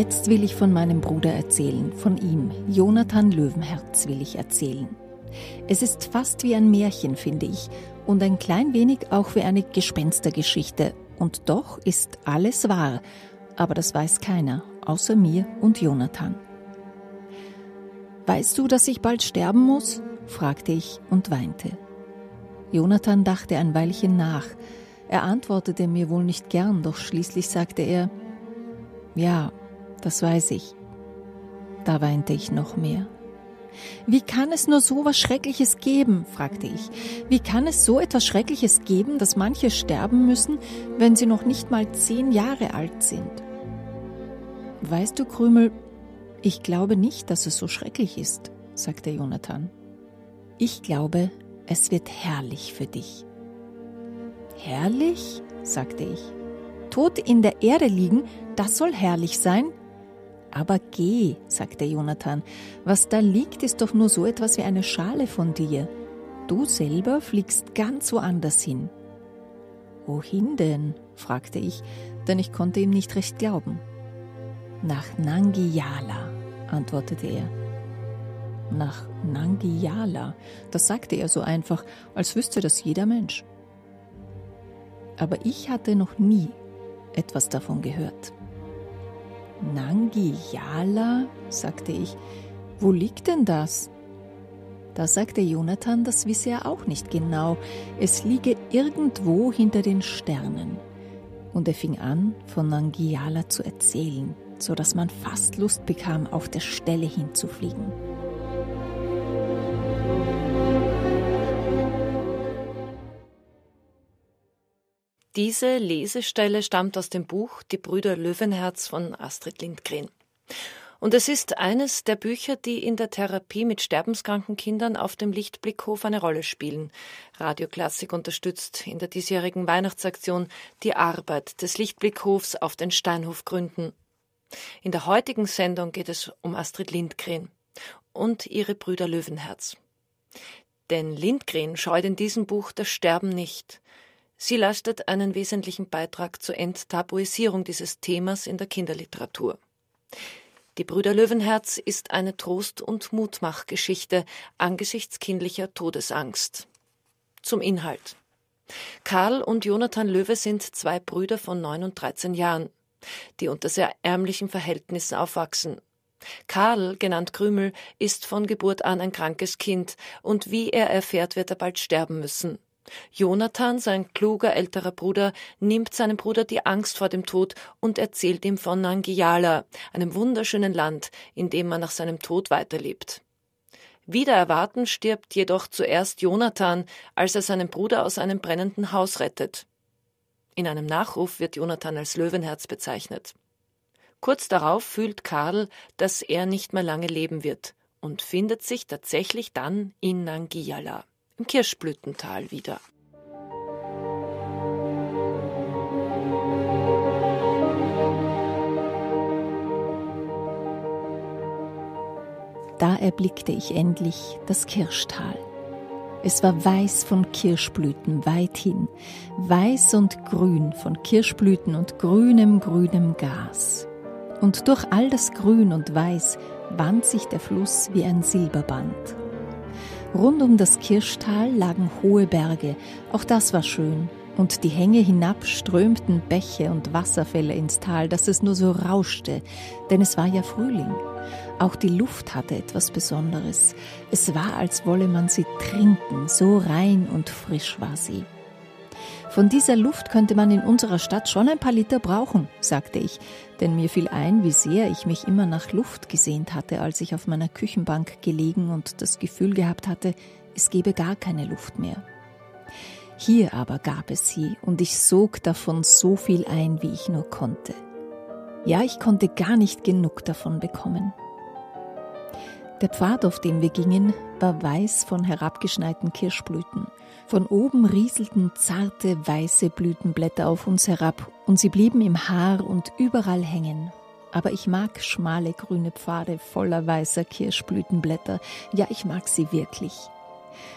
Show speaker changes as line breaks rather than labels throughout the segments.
Jetzt will ich von meinem Bruder erzählen, von ihm, Jonathan Löwenherz will ich erzählen. Es ist fast wie ein Märchen, finde ich, und ein klein wenig auch wie eine Gespenstergeschichte. Und doch ist alles wahr, aber das weiß keiner, außer mir und Jonathan. Weißt du, dass ich bald sterben muss? fragte ich und weinte. Jonathan dachte ein Weilchen nach. Er antwortete mir wohl nicht gern, doch schließlich sagte er, ja, das weiß ich. Da weinte ich noch mehr. Wie kann es nur so was Schreckliches geben? fragte ich. Wie kann es so etwas Schreckliches geben, dass manche sterben müssen, wenn sie noch nicht mal zehn Jahre alt sind? Weißt du, Krümel, ich glaube nicht, dass es so schrecklich ist, sagte Jonathan. Ich glaube, es wird herrlich für dich. Herrlich? sagte ich. Tot in der Erde liegen, das soll herrlich sein? Aber geh, sagte Jonathan, was da liegt, ist doch nur so etwas wie eine Schale von dir. Du selber fliegst ganz woanders hin. Wohin denn? fragte ich, denn ich konnte ihm nicht recht glauben. Nach Nangiyala, antwortete er. Nach Nangiyala, das sagte er so einfach, als wüsste das jeder Mensch. Aber ich hatte noch nie etwas davon gehört. Nangijala, sagte ich. Wo liegt denn das? Da sagte Jonathan, das wisse er auch nicht genau. Es liege irgendwo hinter den Sternen. Und er fing an, von Nangijala zu erzählen, so dass man fast Lust bekam, auf der Stelle hinzufliegen.
Diese Lesestelle stammt aus dem Buch Die Brüder Löwenherz von Astrid Lindgren. Und es ist eines der Bücher, die in der Therapie mit sterbenskranken Kindern auf dem Lichtblickhof eine Rolle spielen. Radioklassik unterstützt in der diesjährigen Weihnachtsaktion die Arbeit des Lichtblickhofs auf den Steinhofgründen. In der heutigen Sendung geht es um Astrid Lindgren und ihre Brüder Löwenherz. Denn Lindgren scheut in diesem Buch das Sterben nicht. Sie leistet einen wesentlichen Beitrag zur Enttabuisierung dieses Themas in der Kinderliteratur. Die Brüder Löwenherz ist eine Trost- und Mutmachgeschichte angesichts kindlicher Todesangst. Zum Inhalt. Karl und Jonathan Löwe sind zwei Brüder von neun und dreizehn Jahren, die unter sehr ärmlichen Verhältnissen aufwachsen. Karl, genannt Krümel, ist von Geburt an ein krankes Kind, und wie er erfährt, wird er bald sterben müssen. Jonathan, sein kluger älterer Bruder, nimmt seinem Bruder die Angst vor dem Tod und erzählt ihm von Nangiala, einem wunderschönen Land, in dem man nach seinem Tod weiterlebt. Wider Erwarten stirbt jedoch zuerst Jonathan, als er seinen Bruder aus einem brennenden Haus rettet. In einem Nachruf wird Jonathan als Löwenherz bezeichnet. Kurz darauf fühlt Karl, dass er nicht mehr lange leben wird und findet sich tatsächlich dann in Nangiala im Kirschblütental wieder.
Da erblickte ich endlich das Kirschtal. Es war weiß von Kirschblüten weithin, weiß und grün von Kirschblüten und grünem, grünem Gas. Und durch all das Grün und Weiß wand sich der Fluss wie ein Silberband. Rund um das Kirschtal lagen hohe Berge, auch das war schön, und die Hänge hinab strömten Bäche und Wasserfälle ins Tal, dass es nur so rauschte, denn es war ja Frühling. Auch die Luft hatte etwas Besonderes. Es war, als wolle man sie trinken, so rein und frisch war sie. Von dieser Luft könnte man in unserer Stadt schon ein paar Liter brauchen, sagte ich, denn mir fiel ein, wie sehr ich mich immer nach Luft gesehnt hatte, als ich auf meiner Küchenbank gelegen und das Gefühl gehabt hatte, es gebe gar keine Luft mehr. Hier aber gab es sie, und ich sog davon so viel ein, wie ich nur konnte. Ja, ich konnte gar nicht genug davon bekommen. Der Pfad, auf dem wir gingen, war weiß von herabgeschneiten Kirschblüten. Von oben rieselten zarte weiße Blütenblätter auf uns herab und sie blieben im Haar und überall hängen. Aber ich mag schmale grüne Pfade voller weißer Kirschblütenblätter. Ja, ich mag sie wirklich.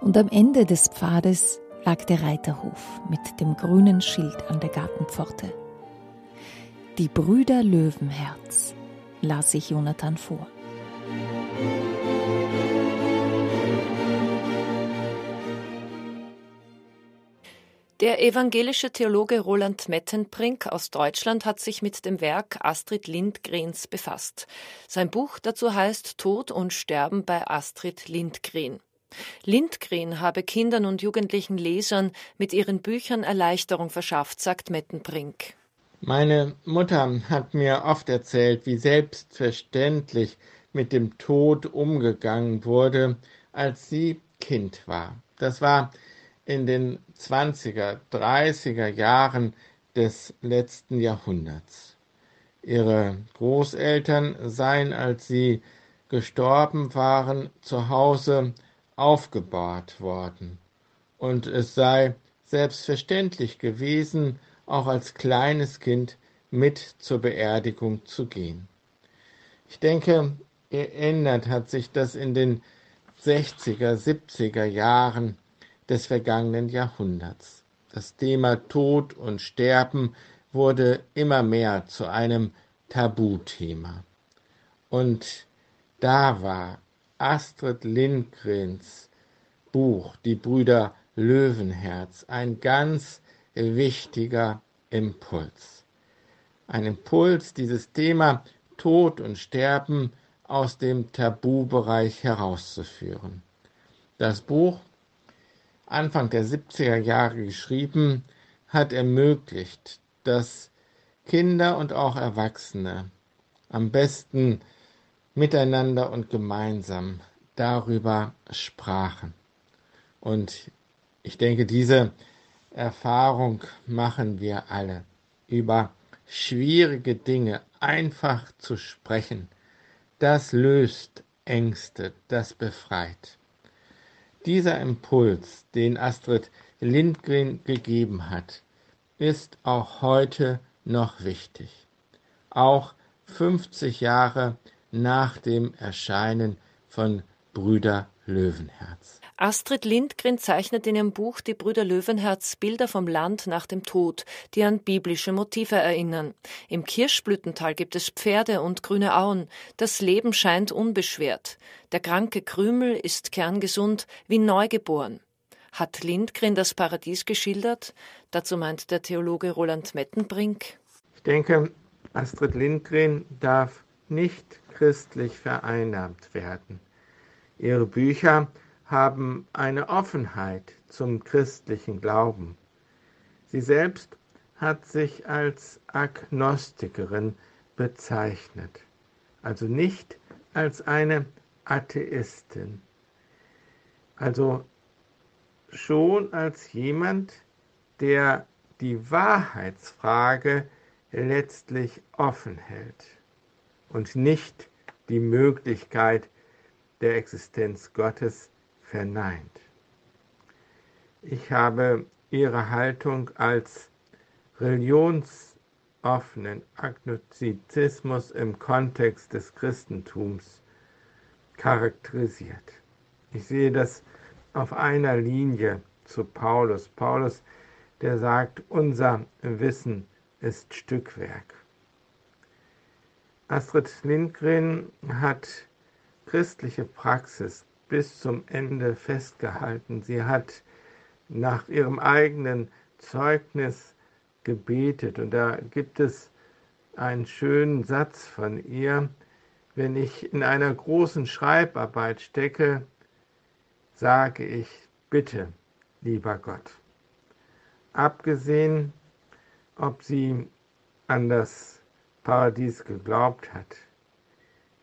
Und am Ende des Pfades lag der Reiterhof mit dem grünen Schild an der Gartenpforte. Die Brüder Löwenherz las sich Jonathan vor.
Der evangelische Theologe Roland Mettenbrink aus Deutschland hat sich mit dem Werk Astrid Lindgrens befasst. Sein Buch dazu heißt Tod und Sterben bei Astrid Lindgren. Lindgren habe Kindern und jugendlichen Lesern mit ihren Büchern Erleichterung verschafft, sagt Mettenbrink.
Meine Mutter hat mir oft erzählt, wie selbstverständlich mit dem Tod umgegangen wurde, als sie Kind war. Das war in den 20er, 30er Jahren des letzten Jahrhunderts. Ihre Großeltern seien, als sie gestorben waren, zu Hause aufgebahrt worden. Und es sei selbstverständlich gewesen, auch als kleines Kind mit zur Beerdigung zu gehen. Ich denke, geändert hat sich das in den 60er, 70er Jahren des vergangenen Jahrhunderts. Das Thema Tod und Sterben wurde immer mehr zu einem Tabuthema. Und da war Astrid Lindgrens Buch Die Brüder Löwenherz ein ganz wichtiger Impuls. Ein Impuls, dieses Thema Tod und Sterben aus dem Tabubereich herauszuführen. Das Buch Anfang der 70er Jahre geschrieben, hat ermöglicht, dass Kinder und auch Erwachsene am besten miteinander und gemeinsam darüber sprachen. Und ich denke, diese Erfahrung machen wir alle, über schwierige Dinge einfach zu sprechen. Das löst Ängste, das befreit. Dieser Impuls, den Astrid Lindgren gegeben hat, ist auch heute noch wichtig. Auch 50 Jahre nach dem Erscheinen von Brüder Löwenherz.
Astrid Lindgren zeichnet in ihrem Buch Die Brüder Löwenherz Bilder vom Land nach dem Tod, die an biblische Motive erinnern. Im Kirschblütental gibt es Pferde und grüne Auen. Das Leben scheint unbeschwert. Der kranke Krümel ist kerngesund, wie neugeboren. Hat Lindgren das Paradies geschildert? Dazu meint der Theologe Roland Mettenbrink.
Ich denke, Astrid Lindgren darf nicht christlich vereinnahmt werden. Ihre Bücher haben eine Offenheit zum christlichen Glauben. Sie selbst hat sich als Agnostikerin bezeichnet, also nicht als eine Atheistin, also schon als jemand, der die Wahrheitsfrage letztlich offen hält und nicht die Möglichkeit der Existenz Gottes verneint. Ich habe ihre Haltung als religionsoffenen Agnostizismus im Kontext des Christentums charakterisiert. Ich sehe das auf einer Linie zu Paulus. Paulus, der sagt, unser Wissen ist Stückwerk. Astrid Lindgren hat christliche Praxis bis zum Ende festgehalten. Sie hat nach ihrem eigenen Zeugnis gebetet und da gibt es einen schönen Satz von ihr, wenn ich in einer großen Schreibarbeit stecke, sage ich, bitte, lieber Gott. Abgesehen, ob sie an das Paradies geglaubt hat,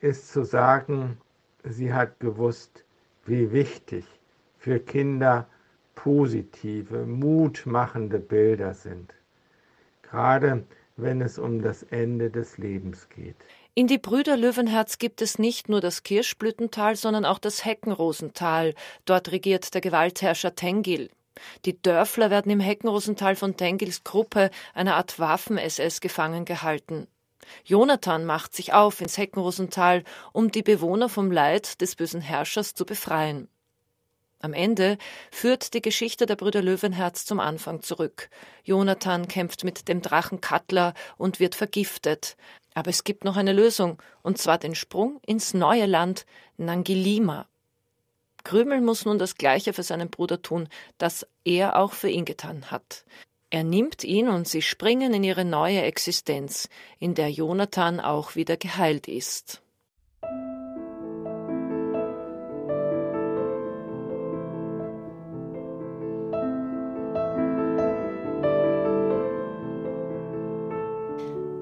ist zu sagen, sie hat gewusst, wie wichtig für Kinder positive, mutmachende Bilder sind, gerade wenn es um das Ende des Lebens geht.
In die Brüder Löwenherz gibt es nicht nur das Kirschblütental, sondern auch das Heckenrosental. Dort regiert der Gewaltherrscher Tengil. Die Dörfler werden im Heckenrosental von Tengils Gruppe, einer Art Waffen-SS, gefangen gehalten. Jonathan macht sich auf ins Heckenrosental, um die Bewohner vom Leid des bösen Herrschers zu befreien. Am Ende führt die Geschichte der Brüder Löwenherz zum Anfang zurück. Jonathan kämpft mit dem Drachen Kattler und wird vergiftet. Aber es gibt noch eine Lösung, und zwar den Sprung ins neue Land Nangilima. Krümel muss nun das Gleiche für seinen Bruder tun, das er auch für ihn getan hat. Er nimmt ihn und sie springen in ihre neue Existenz, in der Jonathan auch wieder geheilt ist.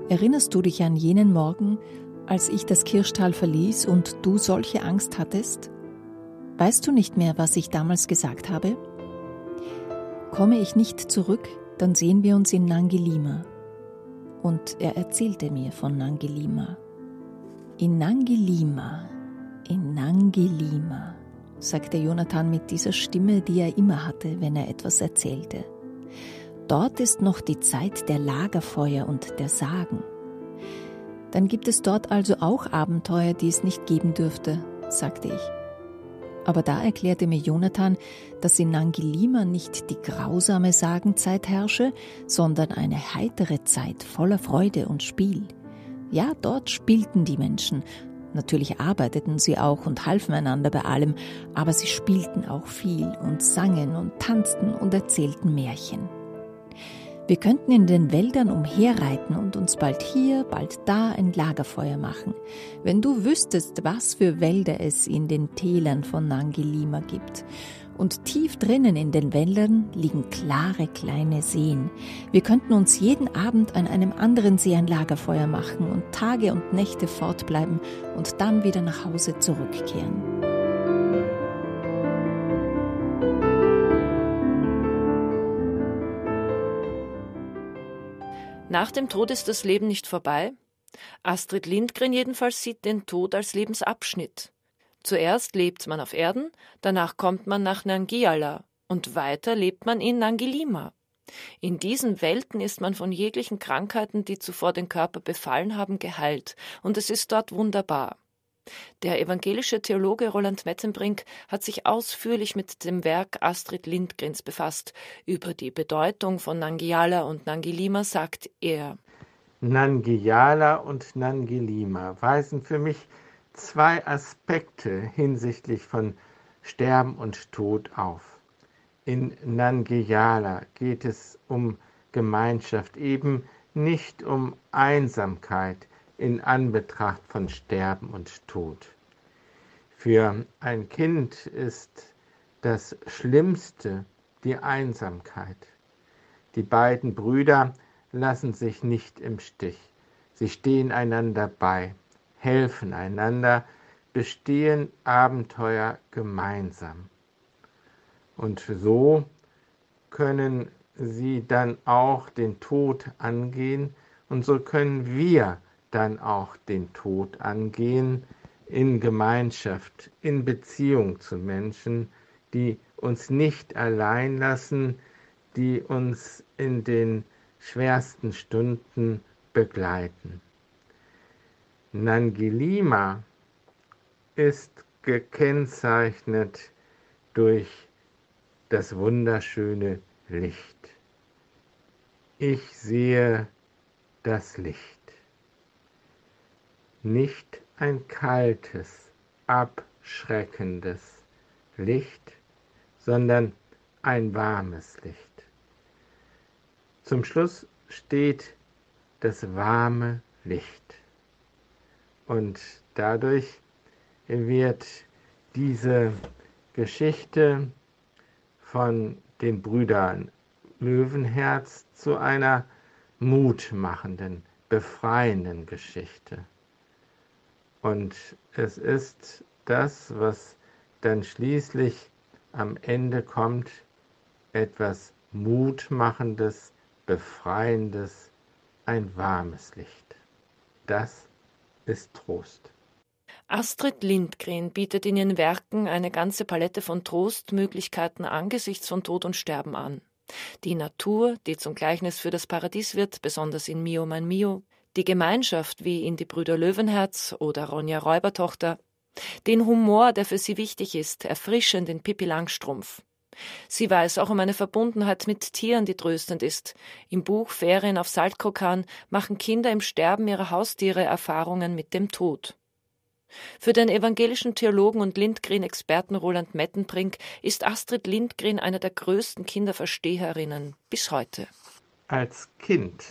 Erinnerst du dich an jenen Morgen, als ich das Kirschtal verließ und du solche Angst hattest? Weißt du nicht mehr, was ich damals gesagt habe? Komme ich nicht zurück, dann sehen wir uns in Nangilima. Und er erzählte mir von Nangilima. In Nangilima, in Nangilima, sagte Jonathan mit dieser Stimme, die er immer hatte, wenn er etwas erzählte. Dort ist noch die Zeit der Lagerfeuer und der Sagen. Dann gibt es dort also auch Abenteuer, die es nicht geben dürfte, sagte ich. Aber da erklärte mir Jonathan, dass in Nangilima nicht die grausame Sagenzeit herrsche, sondern eine heitere Zeit voller Freude und Spiel. Ja, dort spielten die Menschen. Natürlich arbeiteten sie auch und halfen einander bei allem, aber sie spielten auch viel und sangen und tanzten und erzählten Märchen. Wir könnten in den Wäldern umherreiten und uns bald hier, bald da ein Lagerfeuer machen. Wenn du wüsstest, was für Wälder es in den Tälern von Nangilima gibt. Und tief drinnen in den Wäldern liegen klare kleine Seen. Wir könnten uns jeden Abend an einem anderen See ein Lagerfeuer machen und Tage und Nächte fortbleiben und dann wieder nach Hause zurückkehren.
Nach dem Tod ist das Leben nicht vorbei. Astrid Lindgren jedenfalls sieht den Tod als Lebensabschnitt. Zuerst lebt man auf Erden, danach kommt man nach Nangiala und weiter lebt man in Nangilima. In diesen Welten ist man von jeglichen Krankheiten, die zuvor den Körper befallen haben, geheilt, und es ist dort wunderbar. Der evangelische Theologe Roland Metzenbrink hat sich ausführlich mit dem Werk Astrid Lindgrens befasst. Über die Bedeutung von Nangiala und Nangilima sagt er:
Nangiala und Nangilima weisen für mich zwei Aspekte hinsichtlich von Sterben und Tod auf. In Nangiala geht es um Gemeinschaft, eben nicht um Einsamkeit, in Anbetracht von Sterben und Tod. Für ein Kind ist das Schlimmste die Einsamkeit. Die beiden Brüder lassen sich nicht im Stich. Sie stehen einander bei, helfen einander, bestehen Abenteuer gemeinsam. Und so können sie dann auch den Tod angehen und so können wir dann auch den Tod angehen in Gemeinschaft, in Beziehung zu Menschen, die uns nicht allein lassen, die uns in den schwersten Stunden begleiten. Nangilima ist gekennzeichnet durch das wunderschöne Licht. Ich sehe das Licht nicht ein kaltes, abschreckendes Licht, sondern ein warmes Licht. Zum Schluss steht das warme Licht. Und dadurch wird diese Geschichte von den Brüdern Löwenherz zu einer mutmachenden, befreienden Geschichte. Und es ist das, was dann schließlich am Ende kommt, etwas Mutmachendes, Befreiendes, ein warmes Licht. Das ist Trost.
Astrid Lindgren bietet in ihren Werken eine ganze Palette von Trostmöglichkeiten angesichts von Tod und Sterben an. Die Natur, die zum Gleichnis für das Paradies wird, besonders in Mio mein Mio, die Gemeinschaft wie in die Brüder Löwenherz oder Ronja Räubertochter, den Humor, der für sie wichtig ist, erfrischend in Pippi Langstrumpf, Sie weiß auch um eine Verbundenheit mit Tieren, die tröstend ist. Im Buch Ferien auf Saltkrokan machen Kinder im Sterben ihrer Haustiere Erfahrungen mit dem Tod. Für den evangelischen Theologen und Lindgren-Experten Roland Mettenbrink ist Astrid Lindgren eine der größten Kinderversteherinnen bis heute.
Als Kind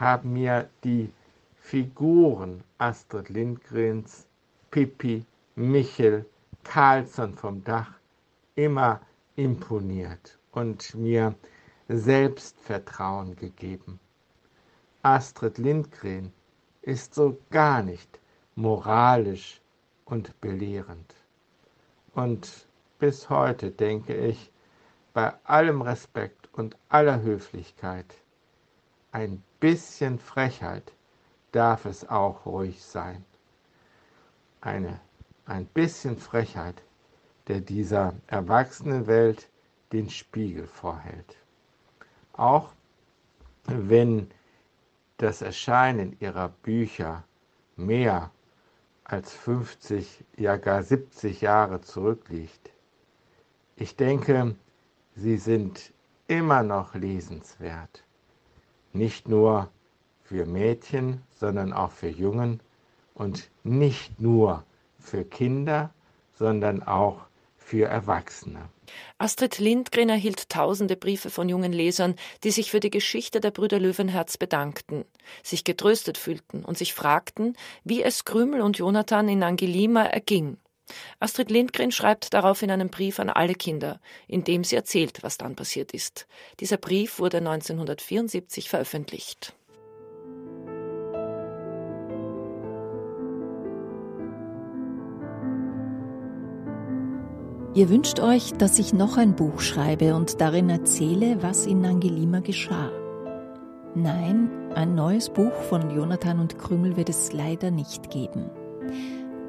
haben mir die Figuren Astrid Lindgrens, Pippi, Michel, Carlsson vom Dach immer imponiert und mir Selbstvertrauen gegeben. Astrid Lindgren ist so gar nicht moralisch und belehrend. Und bis heute denke ich, bei allem Respekt und aller Höflichkeit, ein bisschen Frechheit darf es auch ruhig sein. Eine, ein bisschen Frechheit der dieser Erwachsenenwelt den Spiegel vorhält. Auch wenn das Erscheinen ihrer Bücher mehr als 50, ja gar 70 Jahre zurückliegt. Ich denke, sie sind immer noch lesenswert. Nicht nur für Mädchen, sondern auch für Jungen und nicht nur für Kinder, sondern auch für Erwachsene.
Astrid Lindgren erhielt tausende Briefe von jungen Lesern, die sich für die Geschichte der Brüder Löwenherz bedankten, sich getröstet fühlten und sich fragten, wie es Krümel und Jonathan in Angelima erging. Astrid Lindgren schreibt darauf in einem Brief an alle Kinder, in dem sie erzählt, was dann passiert ist. Dieser Brief wurde 1974 veröffentlicht.
Ihr wünscht euch, dass ich noch ein Buch schreibe und darin erzähle, was in Angelima geschah. Nein, ein neues Buch von Jonathan und Krümel wird es leider nicht geben.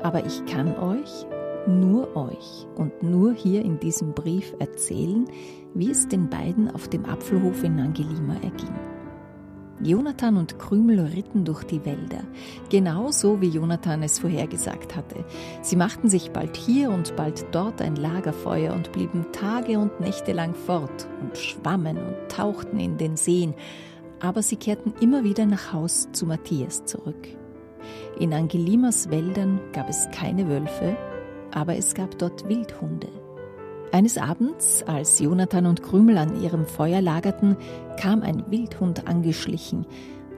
Aber ich kann euch, nur euch und nur hier in diesem Brief erzählen, wie es den beiden auf dem Apfelhof in Angelima erging. Jonathan und Krümel ritten durch die Wälder, genauso wie Jonathan es vorhergesagt hatte. Sie machten sich bald hier und bald dort ein Lagerfeuer und blieben Tage und Nächte lang fort und schwammen und tauchten in den Seen, aber sie kehrten immer wieder nach Haus zu Matthias zurück. In Angelimas Wäldern gab es keine Wölfe, aber es gab dort Wildhunde. Eines Abends, als Jonathan und Krümel an ihrem Feuer lagerten, kam ein Wildhund angeschlichen.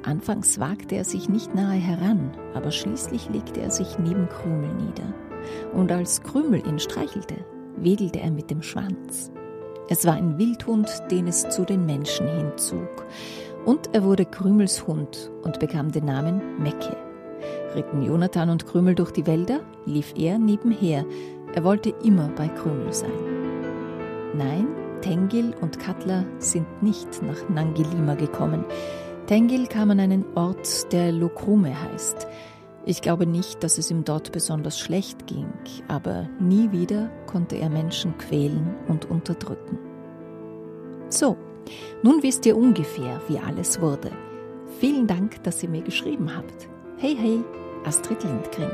Anfangs wagte er sich nicht nahe heran, aber schließlich legte er sich neben Krümel nieder. Und als Krümel ihn streichelte, wedelte er mit dem Schwanz. Es war ein Wildhund, den es zu den Menschen hinzog. Und er wurde Krümels Hund und bekam den Namen Mecke. Ritten Jonathan und Krümel durch die Wälder, lief er nebenher. Er wollte immer bei Krümel sein. Nein, Tengil und Katla sind nicht nach Nangilima gekommen. Tengil kam an einen Ort, der Lokrume heißt. Ich glaube nicht, dass es ihm dort besonders schlecht ging, aber nie wieder konnte er Menschen quälen und unterdrücken. So, nun wisst ihr ungefähr, wie alles wurde. Vielen Dank, dass ihr mir geschrieben habt. Hey, hey, Astrid Lindgren.